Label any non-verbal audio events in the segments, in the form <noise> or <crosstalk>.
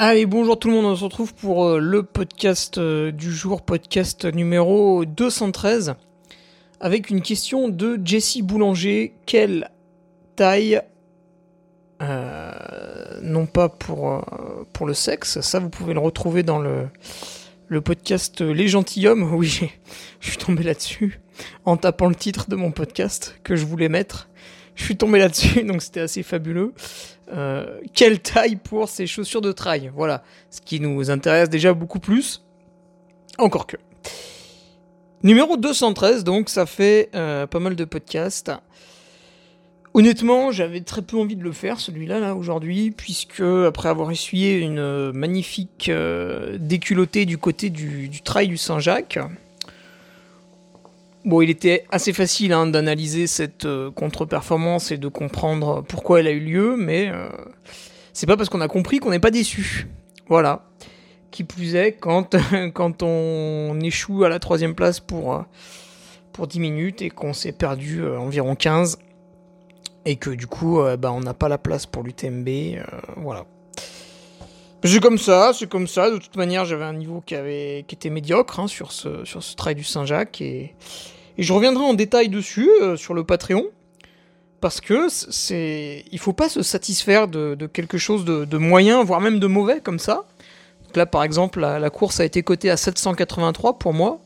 Allez, bonjour tout le monde, on se retrouve pour euh, le podcast euh, du jour, podcast numéro 213, avec une question de Jessie Boulanger. Quelle taille euh, Non pas pour, pour le sexe, ça vous pouvez le retrouver dans le, podcast Les Gentilhommes. <laughs> Oui, je suis tombé là-dessus en tapant le titre de mon podcast que je voulais mettre. Je suis tombé là-dessus, donc c'était assez fabuleux. Euh, quelle taille pour ces chaussures de trail? Voilà, ce qui nous intéresse déjà beaucoup plus. Encore que. Numéro 213, donc ça fait euh, pas mal de podcasts. Honnêtement, j'avais très peu envie de le faire, celui-là, là, aujourd'hui, puisque après avoir essuyé une magnifique euh, déculottée du côté du, du trail du Saint-Jacques, Bon, il était assez facile hein, d'analyser cette euh, contre-performance et de comprendre pourquoi elle a eu lieu, mais euh, c'est pas parce qu'on a compris qu'on n'est pas déçu. Voilà. Qui plus est, quand, <laughs> quand on échoue à la troisième place pour, euh, pour 10 minutes et qu'on s'est perdu environ 15, et que du coup, bah, on n'a pas la place pour l'UTMB, voilà. C'est comme ça, c'est comme ça. De toute manière, j'avais un niveau qui, avait, qui était médiocre hein, sur, ce, sur ce trail du Saint-Jacques et, et je reviendrai en détail dessus euh, sur le Patreon. Parce que c'est, il faut pas se satisfaire de, quelque chose de, moyen, voire même de mauvais comme ça. Là, par exemple, la, course a été cotée à 783 pour moi.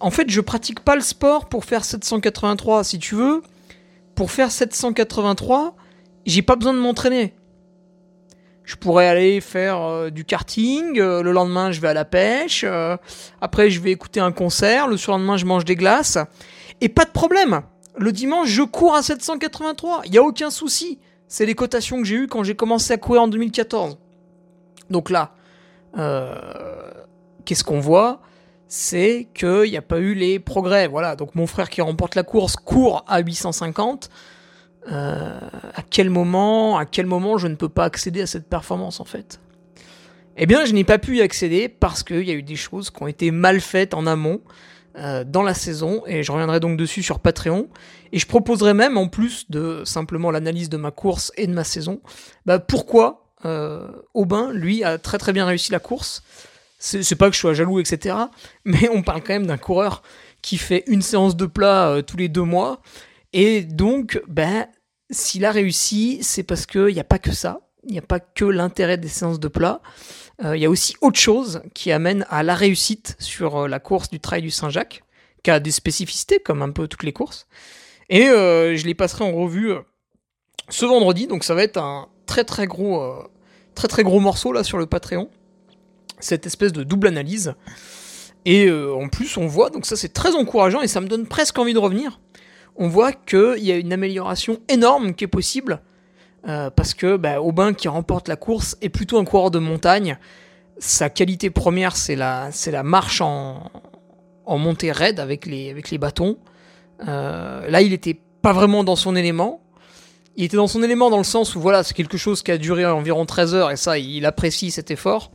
En fait, je pratique pas le sport pour faire 783. Si tu veux, pour faire 783, j'ai pas besoin de m'entraîner. Je pourrais aller faire euh, du karting, euh, le lendemain je vais à la pêche, euh, après je vais écouter un concert, le surlendemain je mange des glaces, et pas de problème. Le dimanche je cours à 783, il n'y a aucun souci. C'est les cotations que j'ai eues quand j'ai commencé à courir en 2014. Donc là, qu'est-ce qu'on voit? C'est qu'il n'y a pas eu les progrès. Voilà, donc mon frère qui remporte la course court à 850. Euh, à quel moment, à quel moment je ne peux pas accéder à cette performance en fait? Eh bien, je n'ai pas pu y accéder parce qu'il y a eu des choses qui ont été mal faites en amont euh, dans la saison et je reviendrai donc dessus sur Patreon et je proposerai même en plus de simplement l'analyse de ma course et de ma saison, bah, pourquoi euh, Aubin lui a très très bien réussi la course. C'est pas que je sois jaloux etc, <laughs> mais on parle quand même d'un coureur qui fait une séance de plat tous les deux mois. Et donc, ben, s'il a réussi, c'est parce qu'il n'y a pas que ça. Il n'y a pas que l'intérêt des séances de plat. Euh, il y a aussi autre chose qui amène à la réussite sur euh, la course du Trail du Saint-Jacques, qui a des spécificités comme un peu toutes les courses. Et euh, je les passerai en revue ce vendredi, donc ça va être un très très gros, gros morceau là sur le Patreon. Cette espèce de double analyse. Et en plus, on voit, donc ça c'est très encourageant et ça me donne presque envie de revenir on voit qu'il y a une amélioration énorme qui est possible. Euh, parce que bah, Aubin qui remporte la course est plutôt un coureur de montagne. Sa qualité première, c'est la, marche en, montée raide avec les, bâtons. Euh, là, il était pas vraiment dans son élément. Il était dans son élément dans le sens où voilà, c'est quelque chose qui a duré environ 13 heures et ça, il apprécie cet effort.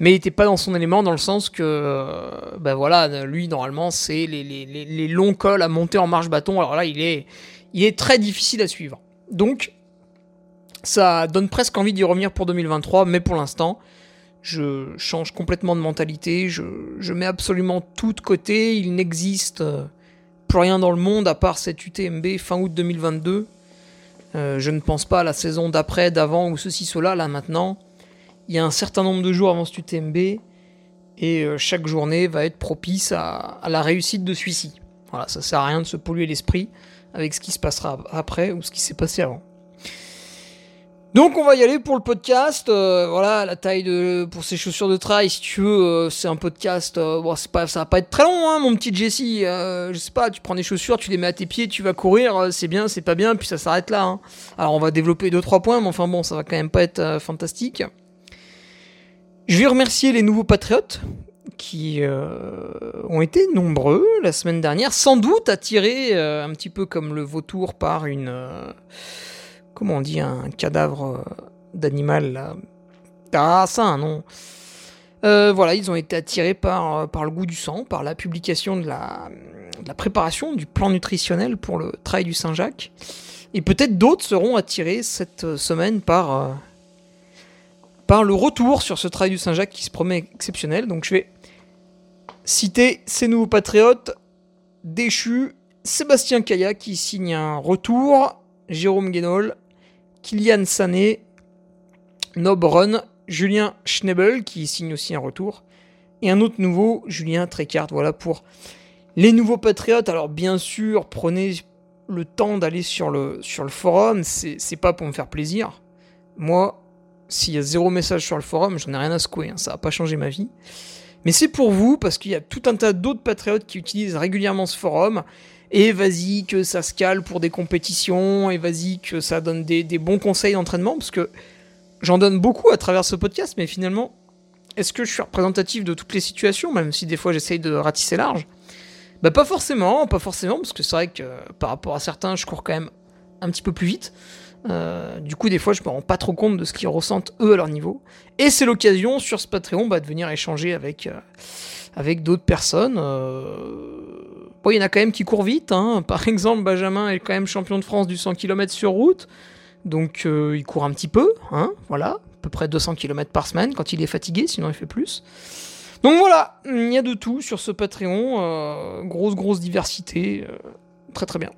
Mais il n'était pas dans son élément dans le sens que, ben voilà, lui normalement c'est les, les, les, longs cols à monter en marche bâton. Alors là, il est, il est très difficile à suivre. Donc, ça donne presque envie d'y revenir pour 2023, mais pour l'instant, je change complètement de mentalité. Je, mets absolument tout de côté. Il n'existe plus rien dans le monde à part cette UTMB fin août 2022. Euh, je ne pense pas à la saison d'après, d'avant ou ceci, cela. Là maintenant, il y a un certain nombre de jours avant ce UTMB et euh, chaque journée va être propice à, la réussite de celui-ci. Voilà, ça sert à rien de se polluer l'esprit avec ce qui se passera après ou ce qui s'est passé avant. Donc on va y aller pour le podcast. Euh, voilà la taille de pour ces chaussures de trail. Si tu veux, euh, c'est un podcast. Bon, c'est pas, ça va pas être très long, hein, mon petit Jesse. je sais pas, tu prends des chaussures, tu les mets à tes pieds, tu vas courir. c'est bien, c'est pas bien, puis ça s'arrête là. Hein. Alors on va développer deux trois points, mais enfin bon, ça va quand même pas être fantastique. Je vais remercier les nouveaux patriotes qui ont été nombreux la semaine dernière, sans doute attirés un petit peu comme le vautour par une comment on dit, un cadavre euh, d'animal. Ah, ça, un nom. Euh, voilà, ils ont été attirés par, euh, par le goût du sang, par la publication de la, la préparation du plan nutritionnel pour le trail du Saint-Jacques. Et peut-être d'autres seront attirés cette semaine par, par le retour sur ce trail du Saint-Jacques qui se promet exceptionnel. Donc je vais citer ces nouveaux patriotes déchus. Sébastien Kaya qui signe un retour, Jérôme Guénol, Kylian Sané, Nobron, Julien Schnebel qui signe aussi un retour, et un autre nouveau, Julien Trécart. Voilà pour les nouveaux patriotes. Alors bien sûr, prenez le temps d'aller sur le, sur le forum, c'est pas pour me faire plaisir. Moi, s'il y a zéro message sur le forum, j'en ai rien à secouer, hein, ça va pas changer ma vie. Mais c'est pour vous, parce qu'il y a tout un tas d'autres patriotes qui utilisent régulièrement ce forum, et vas-y que ça se cale pour des compétitions, et vas-y que ça donne des, bons conseils d'entraînement, parce que j'en donne beaucoup à travers ce podcast, mais finalement, est-ce que je suis représentatif de toutes les situations, même si des fois j'essaye de ratisser large? Bah pas forcément, pas forcément, parce que c'est vrai que par rapport à certains, je cours quand même un petit peu plus vite. Euh, du coup, des fois, je me rends pas trop compte de ce qu'ils ressentent eux à leur niveau. Et c'est l'occasion sur ce Patreon bah, de venir échanger avec, euh, avec d'autres personnes. Euh, il y en a quand même qui courent vite. Hein. <laughs> Par exemple, Benjamin est quand même champion de France du 100 km sur route. Donc il court un petit peu. Hein, voilà, à peu près 200 km par semaine quand il est fatigué, sinon il fait plus. Donc voilà, il y a de tout sur ce Patreon. Grosse, grosse diversité. Très, très bien.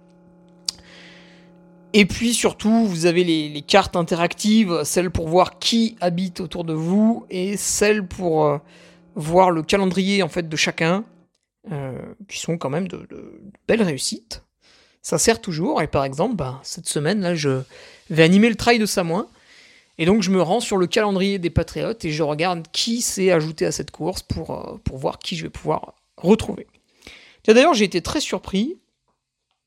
Et puis surtout, vous avez les, cartes interactives, celles pour voir qui habite autour de vous et celles pour voir le calendrier en fait de chacun. Euh, qui sont quand même de, belles réussites. Ça sert toujours, et par exemple, bah, cette semaine, là, je vais animer le trail de Samoin, et donc je me rends sur le calendrier des Patriotes, et je regarde qui s'est ajouté à cette course pour, euh, pour voir qui je vais pouvoir retrouver. D'ailleurs, j'ai été très surpris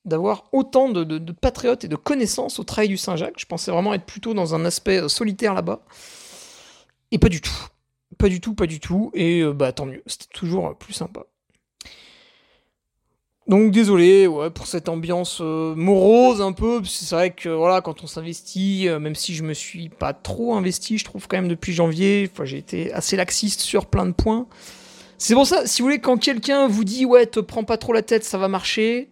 d'avoir autant de, de, patriotes et de connaissances au trail du Saint-Jacques. Je pensais vraiment être plutôt dans un aspect euh, solitaire là-bas. Et pas du tout. Pas du tout, pas du tout. Et bah tant mieux, c'était toujours plus sympa. Donc désolé ouais, pour cette ambiance euh, morose un peu, c'est vrai que voilà quand on s'investit, euh, même si je me suis pas trop investi, je trouve quand même depuis janvier, j'ai été assez laxiste sur plein de points. C'est pour ça, si vous voulez, quand quelqu'un vous dit ouais te prends pas trop la tête, ça va marcher,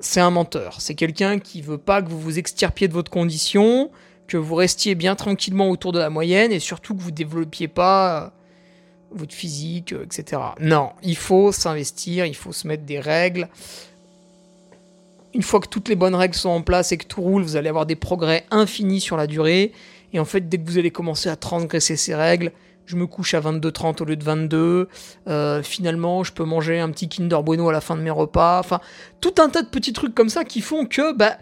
c'est un menteur. C'est quelqu'un qui veut pas que vous vous extirpiez de votre condition, que vous restiez bien tranquillement autour de la moyenne et surtout que vous développiez pas votre physique, euh, etc. Non, il faut s'investir, il faut se mettre des règles. Une fois que toutes les bonnes règles sont en place et que tout roule, vous allez avoir des progrès infinis sur la durée. Et en fait, dès que vous allez commencer à transgresser ces règles, je me couche à 22h30 au lieu de 22. Euh, finalement, je peux manger un petit Kinder Bueno à la fin de mes repas. Enfin, tout un tas de petits trucs comme ça qui font que, bah,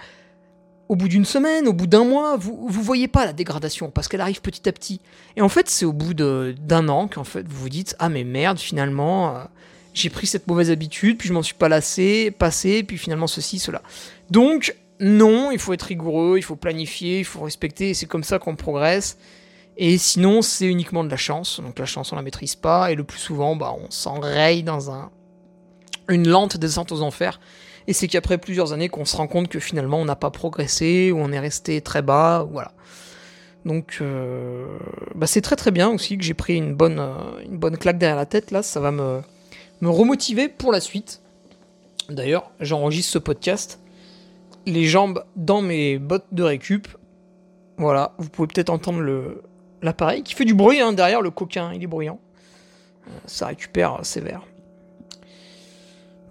au bout d'une semaine, au bout d'un mois, vous vous voyez pas la dégradation parce qu'elle arrive petit à petit. Et en fait, c'est au bout d'un an qu'en fait vous vous dites ah mais merde finalement euh, j'ai pris cette mauvaise habitude puis je m'en suis pas lassé, passé puis finalement ceci cela. Donc non, il faut être rigoureux, il faut planifier, il faut respecter c'est comme ça qu'on progresse. Et sinon, c'est uniquement de la chance. Donc la chance on la maîtrise pas et le plus souvent bah on s'enraye dans un une lente descente aux enfers et c'est qu'après plusieurs années qu'on se rend compte que finalement on n'a pas progressé, ou on est resté très bas, voilà. Donc bah, c'est très très bien aussi que j'ai pris une bonne, une bonne claque derrière la tête là, ça va me, me remotiver pour la suite. D'ailleurs, j'enregistre ce podcast les jambes dans mes bottes de récup. Voilà, vous pouvez peut-être entendre le l'appareil qui fait du bruit hein, derrière le coquin, il est bruyant. Euh, ça récupère sévère.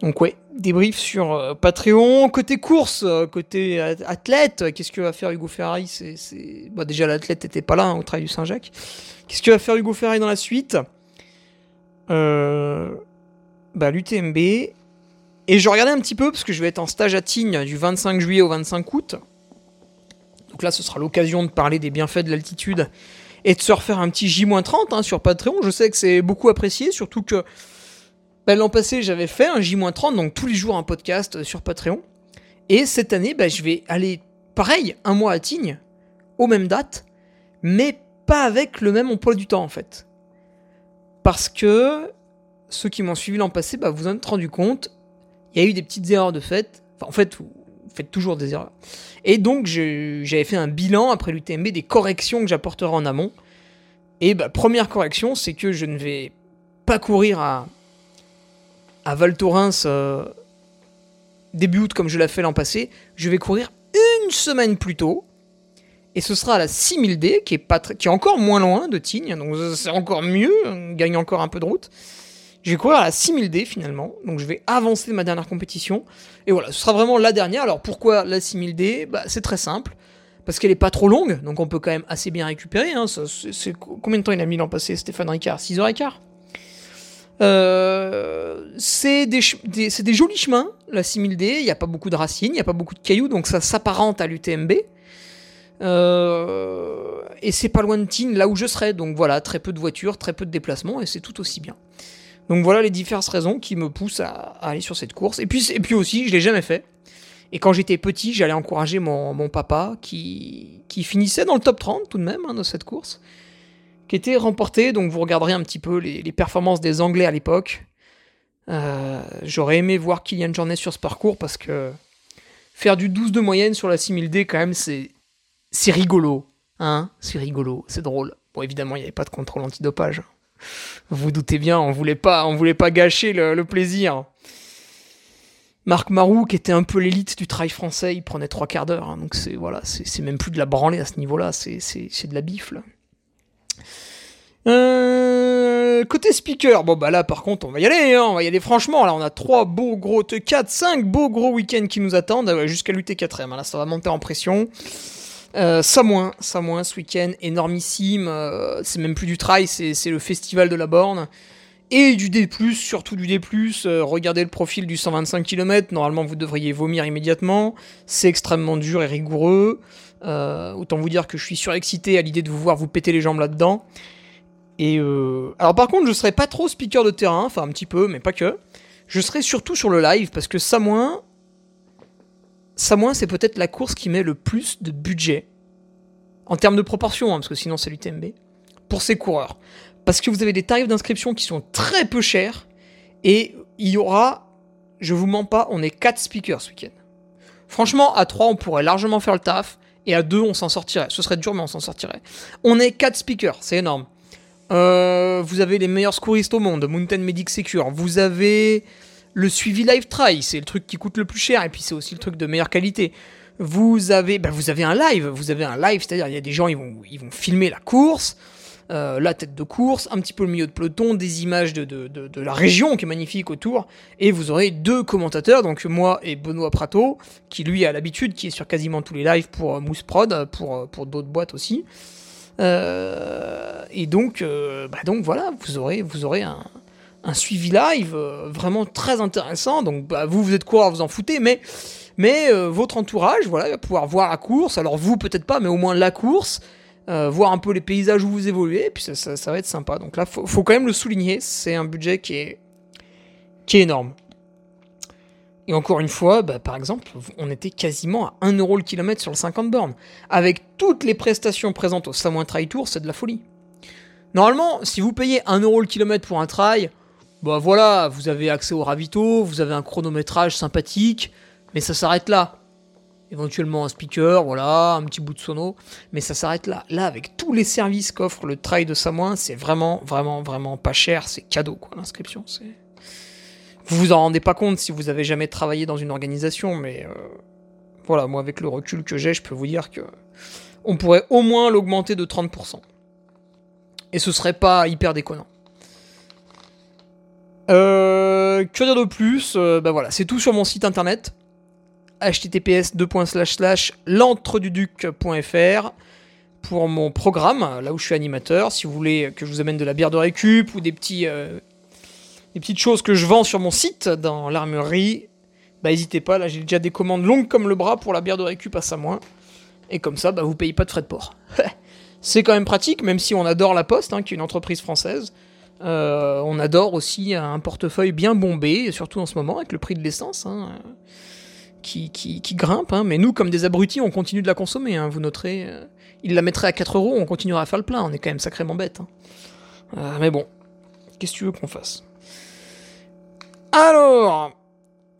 Donc ouais, débrief sur euh, Patreon. Côté course, euh, côté athlète, qu'est-ce que va faire Hugo Ferrari? Bah, Déjà l'athlète n'était pas là hein, au travail du Saint-Jacques. Qu'est-ce que va faire Hugo Ferrari dans la suite? Bah, L'UTMB. Et je regardais un petit peu, parce que je vais être en stage à Tignes du 25 juillet au 25 août. Donc là, ce sera l'occasion de parler des bienfaits de l'altitude et de se refaire un petit J-30 hein, sur Patreon. Je sais que c'est beaucoup apprécié, surtout que bah, l'an passé, j'avais fait un J-30, donc tous les jours un podcast sur Patreon. Et cette année, bah, je vais aller, pareil, un mois à Tignes, aux mêmes dates, mais pas avec le même emploi du temps, en fait. Parce que ceux qui m'ont suivi l'an passé, bah, vous en êtes rendu compte, il y a eu des petites erreurs de fait. Enfin, en fait, faites toujours des erreurs. Et donc, j'avais fait un bilan après l'UTMB des corrections que j'apporterai en amont. Et bah, première correction, c'est que je ne vais pas courir à, Val Thorens euh, début août comme je l'ai fait l'an passé. Je vais courir une semaine plus tôt. Et ce sera à la 6000D, qui est, pas qui est encore moins loin de Tignes, donc c'est encore mieux, on gagne encore un peu de route. Je vais courir à la 6000D finalement, donc je vais avancer ma dernière compétition. Et voilà, ce sera vraiment la dernière. Alors pourquoi la 6000D bah, C'est très simple, parce qu'elle est pas trop longue, donc on peut quand même assez bien récupérer. Hein. combien de temps il a mis l'an passé Stéphane Ricard? 6h15 euh, c'est des, des, jolis chemins, la 6000D, il n'y a pas beaucoup de racines, il n'y a pas beaucoup de cailloux, donc ça s'apparente à l'UTMB. Euh, et c'est pas loin de Tignes, là où je serai, donc voilà, très peu de voitures, très peu de déplacements, et c'est tout aussi bien. Donc voilà les diverses raisons qui me poussent à, aller sur cette course. Et puis, et puis aussi, je l'ai jamais fait. Et quand j'étais petit, j'allais encourager mon, papa qui, qui, finissait dans le top 30 tout de même hein, de cette course, qui était remporté. Donc vous regarderez un petit peu les, performances des Anglais à l'époque. Euh, j'aurais aimé voir Kylian Jornet sur ce parcours parce que faire du 12 de moyenne sur la 6000D, quand même, c'est, c'est rigolo. Hein c'est rigolo, c'est drôle. Bon, évidemment, il n'y avait pas de contrôle antidopage. Vous, doutez bien, on voulait pas, on voulait pas gâcher le, plaisir. Marc Marou, qui était un peu l'élite du trail français, il prenait trois quarts d'heure. Hein, donc c'est voilà, c'est même plus de la branlée à ce niveau-là, c'est de la bifle. Euh, côté speaker, bon bah là par contre on va y aller, hein, on va y aller franchement. Là on a trois beaux gros, 4, 5 beaux gros week-ends qui nous attendent jusqu'à l'UT4M. Là ça va monter en pression. Euh, ça moins ce week-end, énormissime. Euh, c'est même plus du trail, c'est le festival de la borne. Et du D+, surtout du D+. Euh, regardez le profil du 125 km, normalement vous devriez vomir immédiatement. C'est extrêmement dur et rigoureux. autant vous dire que je suis surexcité à l'idée de vous voir vous péter les jambes là-dedans. Et alors par contre, je serai pas trop speaker de terrain, enfin un petit peu, mais pas que. Je serai surtout sur le live parce que ça moins, Samoin, c'est peut-être la course qui met le plus de budget, en termes de proportion, hein, parce que sinon c'est l'UTMB, pour ses coureurs. Parce que vous avez des tarifs d'inscription qui sont très peu chers, et il y aura, je vous mens pas, on est 4 speakers ce week-end. Franchement, à 3, on pourrait largement faire le taf, et à 2, on s'en sortirait. Ce serait dur, mais on s'en sortirait. On est 4 speakers, c'est énorme. Euh, vous avez les meilleurs secouristes au monde, Mountain Medic Secure. Vous avez le suivi live try, c'est le truc qui coûte le plus cher et puis c'est aussi le truc de meilleure qualité. Vous avez, bah, vous avez un live, vous avez un live, c'est-à-dire il y a des gens ils vont, ils vont filmer la course, euh, la tête de course, un petit peu le milieu de peloton, des images de, de, de, la région qui est magnifique autour, et vous aurez deux commentateurs, donc moi et Benoît Prato, qui lui a l'habitude, qui est sur quasiment tous les lives pour euh, Mousse Prod, pour, euh, pour d'autres boîtes aussi. et donc, bah donc voilà, vous aurez, vous aurez un, un suivi live euh, vraiment très intéressant. Donc bah, vous, vous êtes quoi, vous en foutez, mais, euh, votre entourage, voilà, va pouvoir voir la course. Alors vous, peut-être pas, mais au moins la course. Euh, voir un peu les paysages où vous évoluez, puis ça, va être sympa. Donc là, faut, faut quand même le souligner, c'est un budget qui est, énorme. Et encore une fois, bah, par exemple, on était quasiment à 1€ le kilomètre sur le 50 bornes. Avec toutes les prestations présentes au Samoin Trail Tour, c'est de la folie. Normalement, si vous payez 1€ le kilomètre pour un trail, bah voilà, vous avez accès au ravito, vous avez un chronométrage sympathique, mais ça s'arrête là. éventuellement un speaker, voilà, un petit bout de sono, mais ça s'arrête là. Là, avec tous les services qu'offre le trail de Samoin, c'est vraiment, vraiment, vraiment pas cher, c'est cadeau, quoi, l'inscription. C'est... Vous vous en rendez pas compte si vous avez jamais travaillé dans une organisation, mais euh, voilà, moi, avec le recul que j'ai, je peux vous dire que on pourrait au moins l'augmenter de 30%. Et ce serait pas hyper déconnant. Euh, que dire de plus? Euh, Ben voilà, c'est tout sur mon site internet https l'entreduduc.fr pour mon programme, là où je suis animateur. Si vous voulez que je vous amène de la bière de récup ou euh, des petites choses que je vends sur mon site dans l'armurerie, bah n'hésitez pas, là j'ai déjà des commandes longues comme le bras pour la bière de récup à Samoin. Et comme ça, bah, vous payez pas de frais de port. <laughs> C'est quand même pratique, même si on adore la Poste, hein, qui est une entreprise française. Euh, on adore aussi un portefeuille bien bombé, surtout en ce moment avec le prix de l'essence. Hein qui, grimpe, hein. mais nous, comme des abrutis, on continue de la consommer, hein. vous noterez. Euh, il la mettrait à 4 euros, on continuera à faire le plein, on est quand même sacrément bête. Euh, mais bon, qu'est-ce que tu veux qu'on fasse? Alors,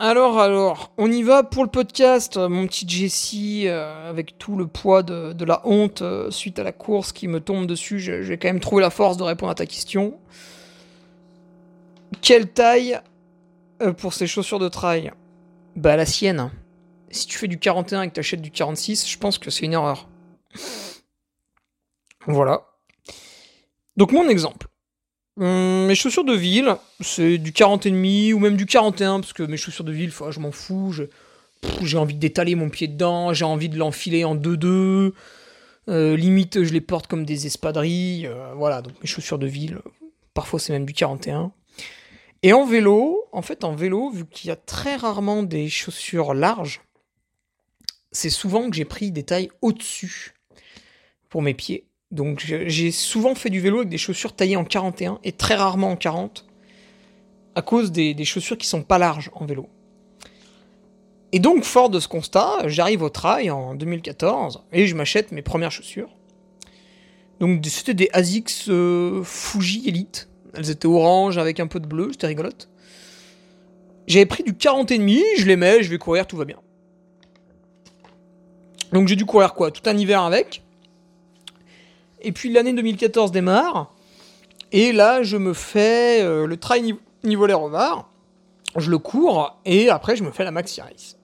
alors, alors, on y va pour le podcast, mon petit Jessie, euh, avec tout le poids de, la honte suite à la course qui me tombe dessus, j'ai quand même trouvé la force de répondre à ta question. Quelle taille pour ces chaussures de trail? Bah la sienne. Si tu fais du 41 et que tu achètes du 46, je pense que c'est une erreur. Voilà. Donc mon exemple. Hum, mes chaussures de ville, c'est du 40,5 ou même du 41, parce que mes chaussures de ville, je m'en fous. J'ai envie d'étaler mon pied dedans, j'ai envie de l'enfiler en 2-2. Euh, limite, je les porte comme des espadrilles. Euh, voilà, donc mes chaussures de ville, parfois c'est même du 41. Et en vélo, en fait, en vélo, vu qu'il y a très rarement des chaussures larges, c'est souvent que j'ai pris des tailles au-dessus pour mes pieds. Donc j'ai souvent fait du vélo avec des chaussures taillées en 41 et très rarement en 40 à cause des, chaussures qui sont pas larges en vélo. Et donc, fort de ce constat, j'arrive au trail en 2014 et je m'achète mes premières chaussures. Donc c'était des ASICS euh, Fuji Elite elles étaient oranges avec un peu de bleu, c'était rigolote. J'avais pris du 40,5, je les mets, je vais courir, tout va bien. Donc j'ai dû courir quoi? Tout un hiver avec. Et puis l'année 2014 démarre. Et là, je me fais euh, le trail niveau les revards. Je le cours et après, je me fais la maxi race.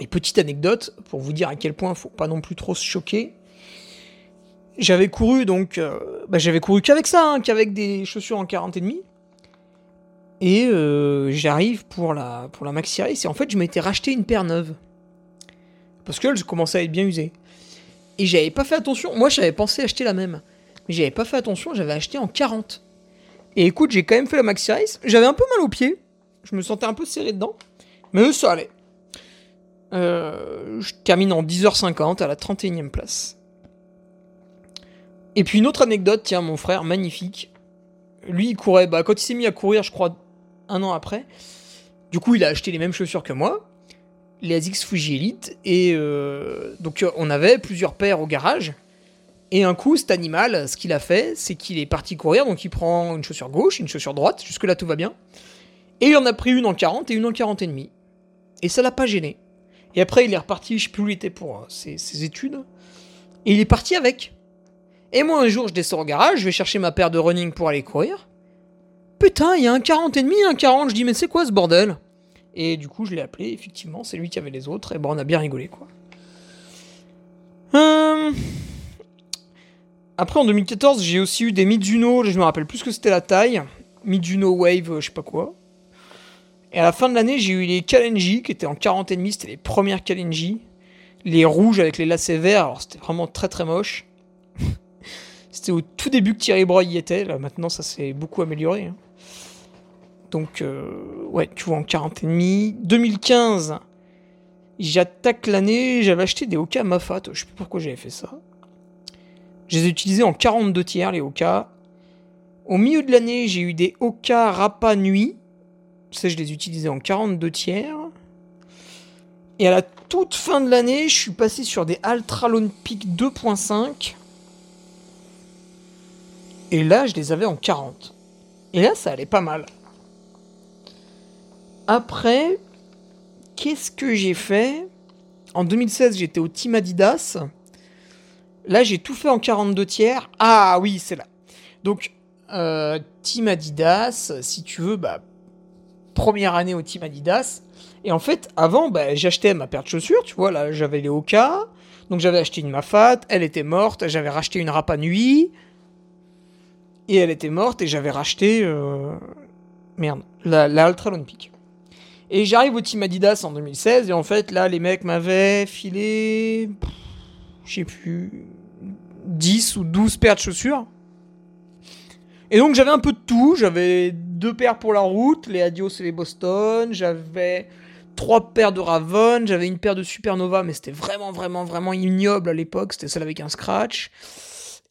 Et petite anecdote pour vous dire à quel point il faut pas non plus trop se choquer j'avais couru donc, euh, bah, j'avais couru qu'avec ça, hein, qu'avec des chaussures en 40 et demi. Et euh, j'arrive pour la, pour la Maxi Race et en fait je m'étais racheté une paire neuve. Parce qu'elle commençait à être bien usée. Et j'avais pas fait attention, moi j'avais pensé acheter la même. Mais j'avais pas fait attention, j'avais acheté en 40. Et écoute, j'ai quand même fait la Maxi Race. J'avais un peu mal aux pieds. Je me sentais un peu serré dedans. Mais ça allait. Euh, je termine en 10h50 à la 31e place. Et puis une autre anecdote, tiens, mon frère, magnifique. Lui, il courait, bah, quand il s'est mis à courir, je crois, un an après, du coup, il a acheté les mêmes chaussures que moi, les ASICS Fuji Elite, et euh, donc on avait plusieurs paires au garage. Et un coup, cet animal, ce qu'il a fait, c'est qu'il est parti courir, donc il prend une chaussure gauche, une chaussure droite, jusque-là tout va bien. Et il en a pris une en 40 et une en 40 et demi. Et ça l'a pas gêné. Et après, il est reparti, je sais plus où il était pour euh, ses, ses études. Et il est parti avec. Et moi, un jour, je descends au garage, je vais chercher ma paire de running pour aller courir. Putain, il y a un 40 et demi, un 40. Je dis, mais c'est quoi ce bordel? Et du coup, je l'ai appelé, effectivement, c'est lui qui avait les autres. Et bon, on a bien rigolé, quoi. Euh, après, en 2014, j'ai aussi eu des Mizuno, je me rappelle plus que c'était la taille. Mizuno Wave, je sais pas quoi. Et à la fin de l'année, j'ai eu les Kalenji, qui étaient en 40 et demi, c'était les premières Kalenji. Les rouges avec les lacets verts, alors c'était vraiment très très moche. <laughs> C'était au tout début que Thierry Broy y était. Là, maintenant, ça s'est beaucoup amélioré. Hein. Donc, euh, ouais, tu vois, en 40 et demi. 2015, j'attaque l'année. J'avais acheté des Oka Mafat. Je sais plus pourquoi j'avais fait ça. Je les ai utilisés en 42 tiers, les Oka. Au milieu de l'année, j'ai eu des Oka Rapa Nuit. Ça, je les utilisais en 42 tiers. Et à la toute fin de l'année, je suis passé sur des Altralone Peak 2.5. Et là, je les avais en 40. Et là, ça allait pas mal. Après, qu'est-ce que j'ai fait? En 2016, j'étais au Team Adidas. Là, j'ai tout fait en 42 tiers. Ah oui, c'est là. Donc, euh, Team Adidas, si tu veux, bah, première année au Team Adidas. Et en fait, avant, bah, j'achetais ma paire de chaussures, tu vois, là, j'avais les Oka. Donc, j'avais acheté une Mafat, elle était morte. J'avais racheté une Rapa Nui. Et elle était morte, et j'avais racheté. Euh, merde, la, la Ultra Olympique. Et j'arrive au Team Adidas en 2016, et en fait, là, les mecs m'avaient filé. Je sais plus. 10 ou 12 paires de chaussures. Et donc j'avais un peu de tout. J'avais deux paires pour la route, les Adios et les Boston. J'avais trois paires de Ravon. J'avais une paire de Supernova, mais c'était vraiment, vraiment, vraiment ignoble à l'époque. C'était celle avec un scratch.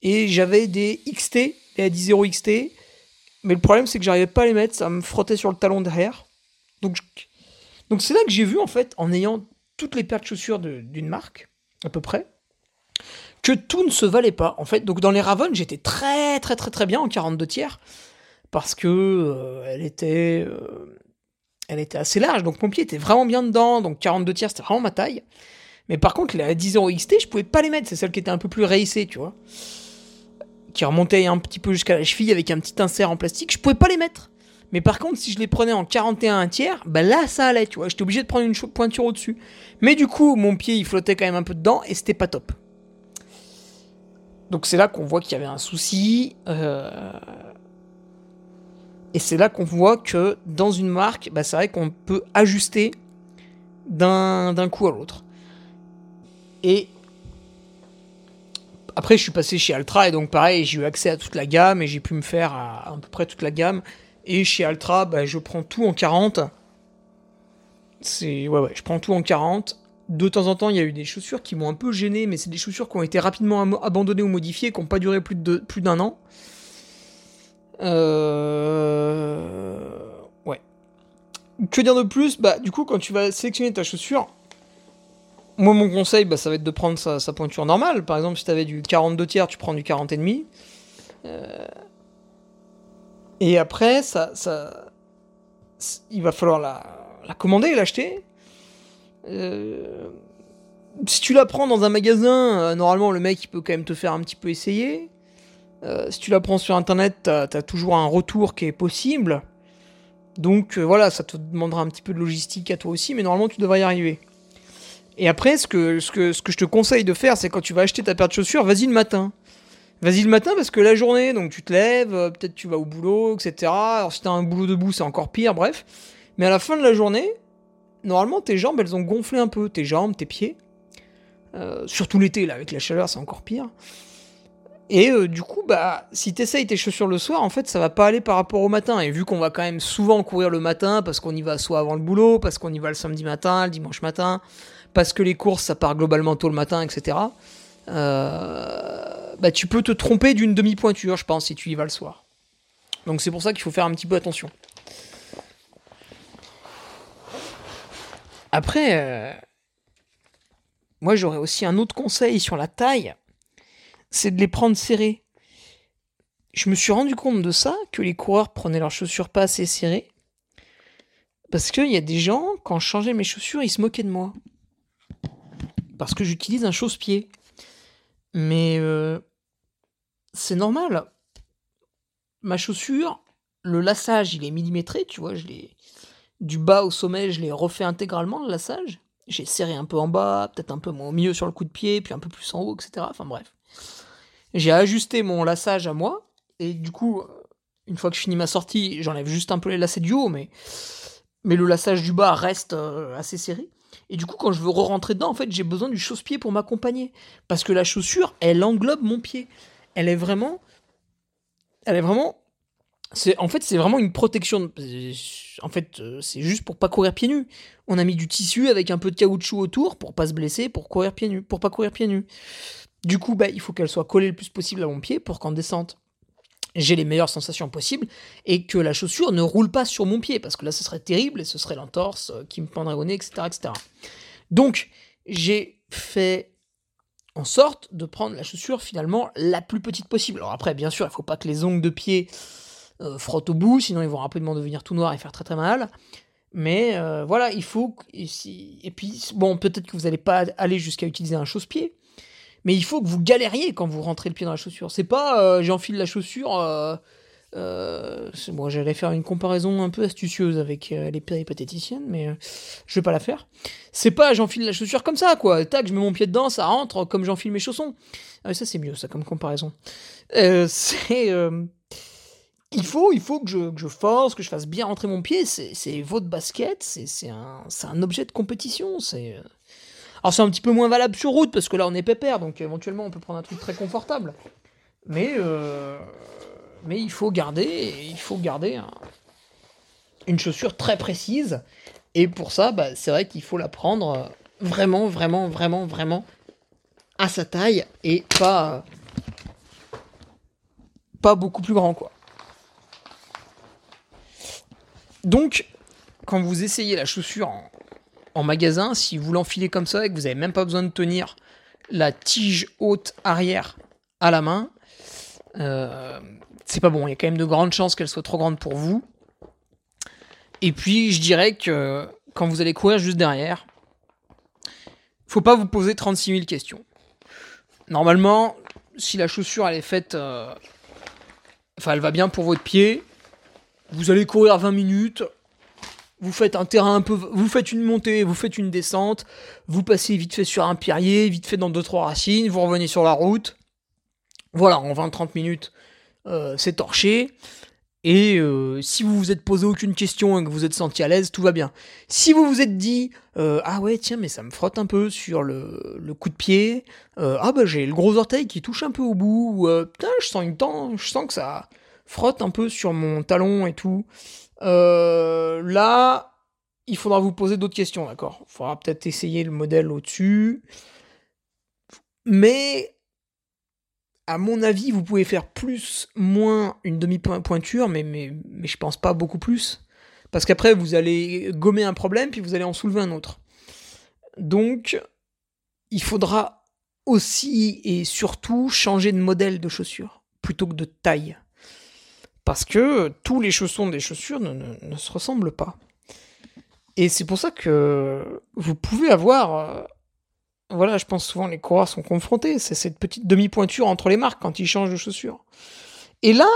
Et j'avais des XT, les Adi 0 XT. Mais le problème, c'est que j'arrivais pas à les mettre. Ça me frottait sur le talon derrière. Donc, donc c'est là que j'ai vu, en fait, en ayant toutes les paires de chaussures d'une marque, à peu près, que tout ne se valait pas. En fait, donc dans les Ravon, j'étais très très très très bien en 42 tiers parce que euh, elle était euh, elle était assez large, donc mon pied était vraiment bien dedans, donc 42 tiers c'était vraiment ma taille. Mais par contre, les 10 0 XT, je pouvais pas les mettre, c'est celle qui était un peu plus réhissée, tu vois. Qui remontait un petit peu jusqu'à la cheville avec un petit insert en plastique, je pouvais pas les mettre. Mais par contre, si je les prenais en 41 tiers, bah là ça allait, tu vois. J'étais obligé de prendre une pointure au-dessus. Mais du coup, mon pied il flottait quand même un peu dedans et c'était pas top. Donc c'est là qu'on voit qu'il y avait un souci. Euh, et c'est là qu'on voit que dans une marque, bah, c'est vrai qu'on peut ajuster d'un coup à l'autre. Et après, je suis passé chez Altra et donc pareil, j'ai eu accès à toute la gamme et j'ai pu me faire à, à, peu près toute la gamme. Et chez Altra, bah, je prends tout en 40. C'est ouais ouais, je prends tout en 40 de temps en temps, il y a eu des chaussures qui m'ont un peu gêné, mais c'est des chaussures qui ont été rapidement abandonnées ou modifiées, qui n'ont pas duré plus d'un plus an. Euh... Ouais. Que dire de plus? Bah, du coup, quand tu vas sélectionner ta chaussure, moi, mon conseil, bah, ça va être de prendre sa, pointure normale. Par exemple, si tu avais du 42 tiers, tu prends du 40 et demi. Euh, et après, ça, ça, il va falloir la, commander et l'acheter. Euh, si tu la prends dans un magasin, euh, normalement le mec peut quand même te faire un petit peu essayer. Euh, si tu la prends sur internet, t'as as toujours un retour qui est possible. Donc voilà, ça te demandera un petit peu de logistique à toi aussi, mais normalement tu devrais y arriver. Et après, ce que, ce que je te conseille de faire, c'est quand tu vas acheter ta paire de chaussures, vas-y le matin. Vas-y le matin parce que la journée, donc tu te lèves, peut-être tu vas au boulot, etc. Alors si t'as un boulot debout, c'est encore pire, bref. Mais à la fin de la journée, normalement tes jambes elles ont gonflé un peu, tes jambes, tes pieds. Euh, surtout l'été là, avec la chaleur c'est encore pire. Et euh, du coup, bah, si t'essayes tes chaussures le soir, en fait, ça va pas aller par rapport au matin. Et vu qu'on va quand même souvent courir le matin, parce qu'on y va soit avant le boulot, parce qu'on y va le samedi matin, le dimanche matin, parce que les courses ça part globalement tôt le matin, etc. Euh, bah, tu peux te tromper d'une demi-pointure, je pense, si tu y vas le soir. Donc c'est pour ça qu'il faut faire un petit peu attention. Après, euh, moi j'aurais aussi un autre conseil sur la taille, c'est de les prendre serrés. Je me suis rendu compte de ça, que les coureurs prenaient leurs chaussures pas assez serrées. Parce qu'il y a des gens, quand je changeais mes chaussures, ils se moquaient de moi. Parce que j'utilise un chausse-pied. Mais euh, c'est normal. Ma chaussure, le lassage, il est millimétré, tu vois, je l'ai du bas au sommet, je l'ai refait intégralement le lassage. J'ai serré un peu en bas, peut-être un peu au milieu sur le coup de pied, puis un peu plus en haut, etc. Enfin bref. J'ai ajusté mon lassage à moi, et du coup, une fois que je finis ma sortie, j'enlève juste un peu les lacets du haut, mais, mais le lassage du bas reste euh, assez serré. Et du coup, quand je veux re-rentrer dedans, en fait, j'ai besoin du chausse-pied pour m'accompagner. Parce que la chaussure, elle englobe mon pied. Elle est vraiment. Elle est vraiment en fait c'est vraiment une protection. En fait, euh, c'est juste pour pas courir pieds nus. On a mis du tissu avec un peu de caoutchouc autour pour pas se blesser, pour courir pieds nus, pour pas courir pieds nus. Du coup, bah, il faut qu'elle soit collée le plus possible à mon pied pour qu'en descente, j'ai les meilleures sensations possibles et que la chaussure ne roule pas sur mon pied parce que là, ce serait terrible et ce serait l'entorse euh, qui me pendrait au nez, etc., etc. Donc, j'ai fait en sorte de prendre la chaussure finalement la plus petite possible. Alors après, bien sûr, il faut pas que les ongles de pied euh, frotte au bout, sinon ils vont rapidement devenir tout noir et faire très très mal. Mais euh, voilà, il faut. Et, et puis, bon, peut-être que vous n'allez pas aller jusqu'à utiliser un chausse-pied, mais il faut que vous galériez quand vous rentrez le pied dans la chaussure. C'est pas euh, j'enfile la chaussure. Euh, euh, j'allais faire une comparaison un peu astucieuse avec les péripatéticiennes, mais je vais pas la faire. C'est pas j'enfile la chaussure comme ça, quoi. Tac, je mets mon pied dedans, ça rentre comme j'enfile mes chaussons. Ah, ça, c'est mieux, ça, comme comparaison. <laughs> c'est il faut, il faut que je, que je, force, que je fasse bien rentrer mon pied. C'est votre basket, c'est un, un, objet de compétition. C'est alors c'est un petit peu moins valable sur route parce que là on est pépère, donc éventuellement on peut prendre un truc très confortable. Mais euh, mais il faut garder, il faut garder une chaussure très précise. Et pour ça, bah, c'est vrai qu'il faut la prendre vraiment, vraiment, vraiment, vraiment à sa taille et pas pas beaucoup plus grand quoi. Donc, quand vous essayez la chaussure en, magasin, si vous l'enfilez comme ça et que vous n'avez même pas besoin de tenir la tige haute arrière à la main, euh, c'est pas bon. Il y a quand même de grandes chances qu'elle soit trop grande pour vous. Et puis, je dirais que quand vous allez courir juste derrière, faut pas vous poser 36 000 questions. Normalement, si la chaussure elle est faite, euh, enfin elle va bien pour votre pied, vous allez courir 20 minutes, vous faites un terrain un peu, vous faites une montée, vous faites une descente, vous passez vite fait sur un pierrier, vite fait dans deux trois racines, vous revenez sur la route. Voilà, en 20-30 minutes, euh, c'est torché. Et euh, si vous vous êtes posé aucune question et que vous êtes senti à l'aise, tout va bien. Si vous vous êtes dit euh, ah ouais tiens mais ça me frotte un peu sur le, le coup de pied, ah bah j'ai le gros orteil qui touche un peu au bout, putain je sens une temps, je sens que ça frotte un peu sur mon talon et tout. Euh, là, il faudra vous poser d'autres questions, d'accord? Il faudra peut-être essayer le modèle au-dessus. Mais, à mon avis, vous pouvez faire plus, moins une demi-pointure, mais, mais, mais je pense pas beaucoup plus. Parce qu'après, vous allez gommer un problème, puis vous allez en soulever un autre. Donc, il faudra aussi et surtout changer de modèle de chaussure, plutôt que de taille. Parce que tous les chaussons des chaussures ne, se ressemblent pas. Et c'est pour ça que vous pouvez avoir. Euh, voilà, je pense souvent les coureurs sont confrontés. C'est cette petite demi-pointure entre les marques quand ils changent de chaussures. Et là,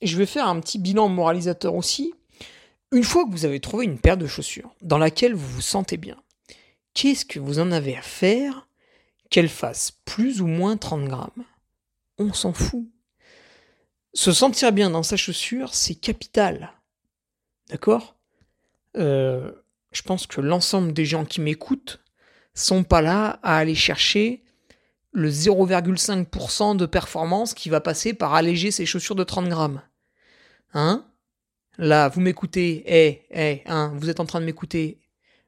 je vais faire un petit bilan moralisateur aussi. Une fois que vous avez trouvé une paire de chaussures dans laquelle vous vous sentez bien, qu'est-ce que vous en avez à faire qu'elle fasse plus ou moins 30 grammes? On s'en fout. Se sentir bien dans sa chaussure, c'est capital. D'accord? Euh, Je pense que l'ensemble des gens qui m'écoutent sont pas là à aller chercher le 0,5% de performance qui va passer par alléger ses chaussures de 30 grammes. Hein? Là, vous m'écoutez, eh, eh, hein, vous êtes en train de m'écouter.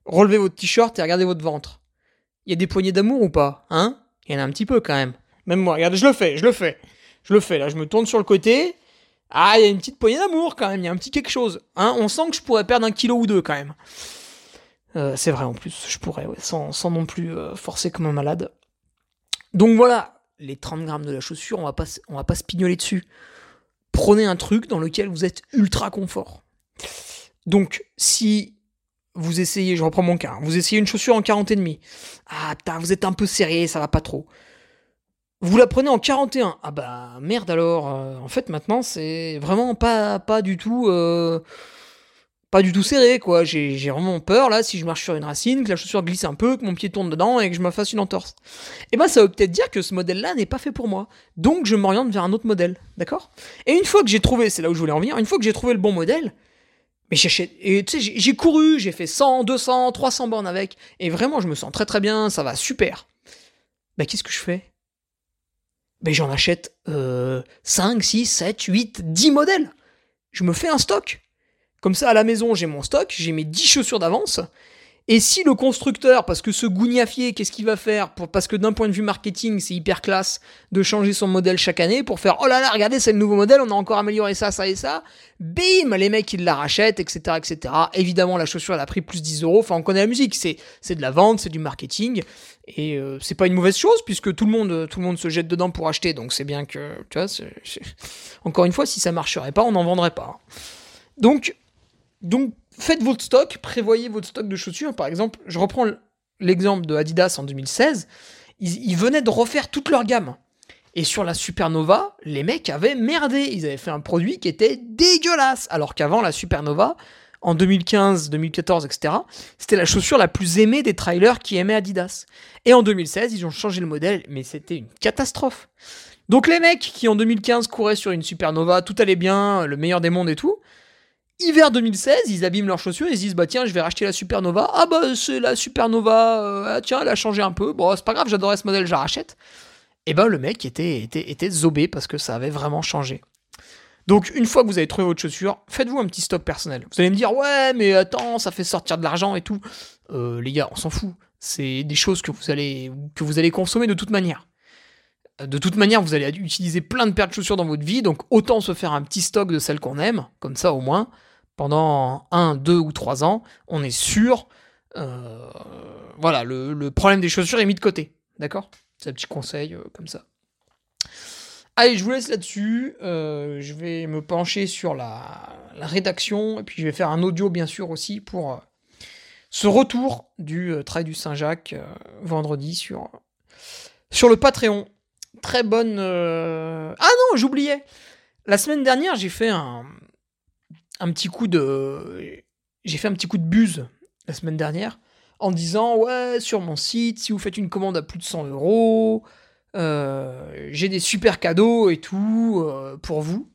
Relevez votre t-shirt et regardez votre ventre. Il y a des poignées d'amour ou pas? Hein? Il y en a un petit peu quand même. Même moi, regardez, je le fais, je le fais. Je le fais là, je me tourne sur le côté. Ah, il y a une petite poignée d'amour quand même, il y a un petit quelque chose. Hein On sent que je pourrais perdre un kilo ou deux quand même. Euh, c'est vrai en plus, je pourrais, sans, non plus euh, forcer comme un malade. Donc voilà, les 30 grammes de la chaussure, on va pas, on va pas se pignoler dessus. Prenez un truc dans lequel vous êtes ultra confort. Donc, si vous essayez, je reprends mon cas, hein, vous essayez une chaussure en 40 et demi. Ah putain, vous êtes un peu serré, ça va pas trop. Vous la prenez en 41. Ah bah merde alors. Euh, en fait maintenant c'est vraiment pas du tout euh, pas du tout serré quoi. J'ai vraiment peur là si je marche sur une racine que la chaussure glisse un peu, que mon pied tourne dedans et que je me fasse une entorse. Et eh bah ça veut peut-être dire que ce modèle là n'est pas fait pour moi. Donc je m'oriente vers un autre modèle, d'accord? Et une fois que j'ai trouvé, c'est là où je voulais en venir, une fois que j'ai trouvé le bon modèle, mais j'ai couru, j'ai fait 100, 200, 300 bornes avec et vraiment je me sens très très bien, ça va super. Bah qu'est-ce que je fais? Ben j'en achète euh, 5, 6, 7, 8, 10 modèles. Je me fais un stock. Comme ça, à la maison, j'ai mon stock, j'ai mes 10 chaussures d'avance. Et si le constructeur, parce que ce gougnafier, qu'est-ce qu'il va faire Parce que d'un point de vue marketing, c'est hyper classe de changer son modèle chaque année pour faire Oh là là, regardez, c'est le nouveau modèle, on a encore amélioré ça, ça et ça. Bim Les mecs, ils la rachètent, etc. etc. Évidemment, la chaussure, elle a pris plus 10 euros. Enfin, on connaît la musique, c'est, c'est de la vente, c'est du marketing. Et euh, c'est pas une mauvaise chose puisque tout le monde, tout le monde se jette dedans pour acheter. Donc c'est bien que, tu vois, encore une fois, si ça marcherait pas, on n'en vendrait pas. Donc, donc faites votre stock, prévoyez votre stock de chaussures. Par exemple, je reprends l'exemple de Adidas en 2016. Ils, venaient de refaire toute leur gamme. Et sur la Supernova, les mecs avaient merdé. Ils avaient fait un produit qui était dégueulasse. Alors qu'avant la Supernova, en 2015, 2014, etc., c'était la chaussure la plus aimée des trailers qui aimaient Adidas. Et en 2016, ils ont changé le modèle, mais c'était une catastrophe. Donc les mecs qui en 2015 couraient sur une Supernova, tout allait bien, le meilleur des mondes et tout, Hiver 2016, ils abîment leurs chaussures, ils se disent bah tiens, je vais racheter la Supernova. Ah bah c'est la Supernova, euh, ah, tiens, elle a changé un peu. Bon, c'est pas grave, j'adorais ce modèle, je rachète. Et ben le mec était, était, était zobé parce que ça avait vraiment changé. Donc une fois que vous avez trouvé votre chaussure, faites-vous un petit stock personnel. Vous allez me dire ouais mais attends, ça fait sortir de l'argent et tout. Euh, les gars, on s'en fout. C'est des choses que vous allez que vous allez consommer de toute manière. De toute manière, vous allez utiliser plein de paires de chaussures dans votre vie, donc autant se faire un petit stock de celles qu'on aime, comme ça au moins, pendant un, deux ou trois ans, on est sûr. Euh, voilà, le, problème des chaussures est mis de côté. D'accord? C'est un petit conseil euh, comme ça. Allez, je vous laisse là-dessus. Euh, je vais me pencher sur la, rédaction et puis je vais faire un audio bien sûr aussi pour ce retour du Trail du Saint-Jacques vendredi sur, sur le Patreon. Très bonne. Ah non, j'oubliais. La semaine dernière, j'ai fait un, un petit coup de. J'ai fait un petit coup de buse la semaine dernière en disant ouais sur mon site si vous faites une commande à plus de 100 euros euh, j'ai des super cadeaux et tout euh, pour vous.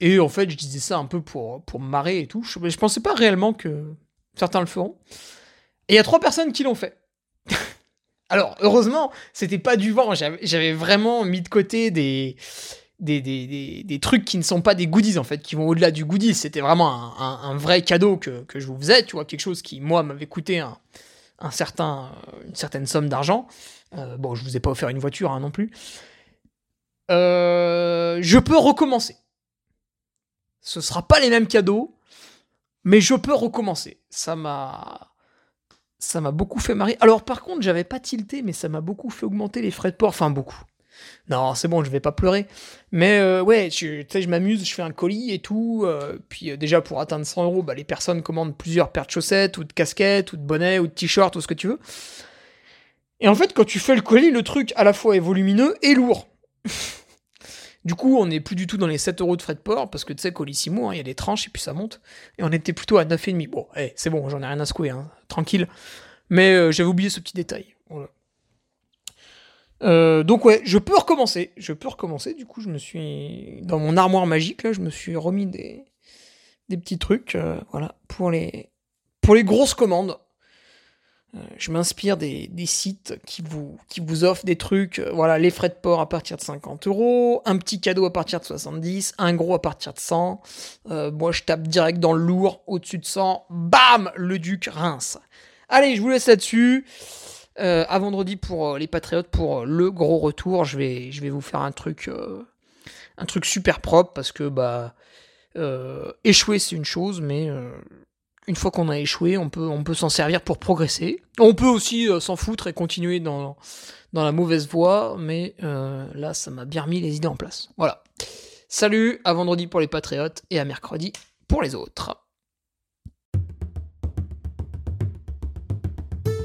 Et en fait je disais ça un peu pour pour me marrer et tout. Je, je pensais pas réellement que certains le feront. Et il y a trois personnes qui l'ont fait. <laughs> Alors heureusement c'était pas du vent. J'avais vraiment mis de côté des des, des, des, trucs qui ne sont pas des goodies en fait, qui vont au-delà du goodies. C'était vraiment un, vrai cadeau que, que, je vous faisais, tu vois, quelque chose qui, moi, m'avait coûté un, un, certain, une certaine somme d'argent. Euh, bon, je vous ai pas offert une voiture hein, non plus. Euh, je peux recommencer. Ce sera pas les mêmes cadeaux, mais je peux recommencer. Ça m'a. Ça m'a beaucoup fait marrer. Alors par contre, j'avais pas tilté, mais ça m'a beaucoup fait augmenter les frais de port. Enfin, beaucoup. Non, c'est bon, je vais pas pleurer. Mais euh, ouais, tu sais, je m'amuse, je fais un colis et tout. Euh, puis euh, déjà, pour atteindre 100 euros, bah, les personnes commandent plusieurs paires de chaussettes, ou de casquettes, ou de bonnets, ou de t-shirts, ou ce que tu veux. Et en fait, quand tu fais le colis, le truc à la fois est volumineux et lourd. <laughs> du coup, on n'est plus du tout dans les 7 euros de frais de port, parce que tu sais, Colissimo, hein, il y a des tranches et puis ça monte. Et on était plutôt à 9,5. Bon, hey, c'est bon, j'en ai rien à secouer, hein, tranquille. Mais j'avais oublié ce petit détail. Euh, donc ouais, je peux recommencer. Je peux recommencer. Du coup, je me suis dans mon armoire magique là, je me suis remis des petits trucs, euh, voilà, pour les grosses commandes. Euh, je m'inspire des, sites qui vous qui vous offrent des trucs, voilà, les frais de port à partir de 50 euros, un petit cadeau à partir de 70, un gros à partir de 100. moi, je tape direct dans le lourd, au-dessus de 100, bam, le duc Reims. Allez, je vous laisse là-dessus. Euh, à vendredi pour euh, les Patriotes pour euh, le gros retour. Je vais, vous faire un truc, un truc super propre parce que bah échouer c'est une chose, mais une fois qu'on a échoué, on peut, s'en servir pour progresser. On peut aussi s'en foutre et continuer dans, dans la mauvaise voie, mais là, ça m'a bien remis les idées en place. Voilà. Salut, à vendredi pour les Patriotes et à mercredi pour les autres.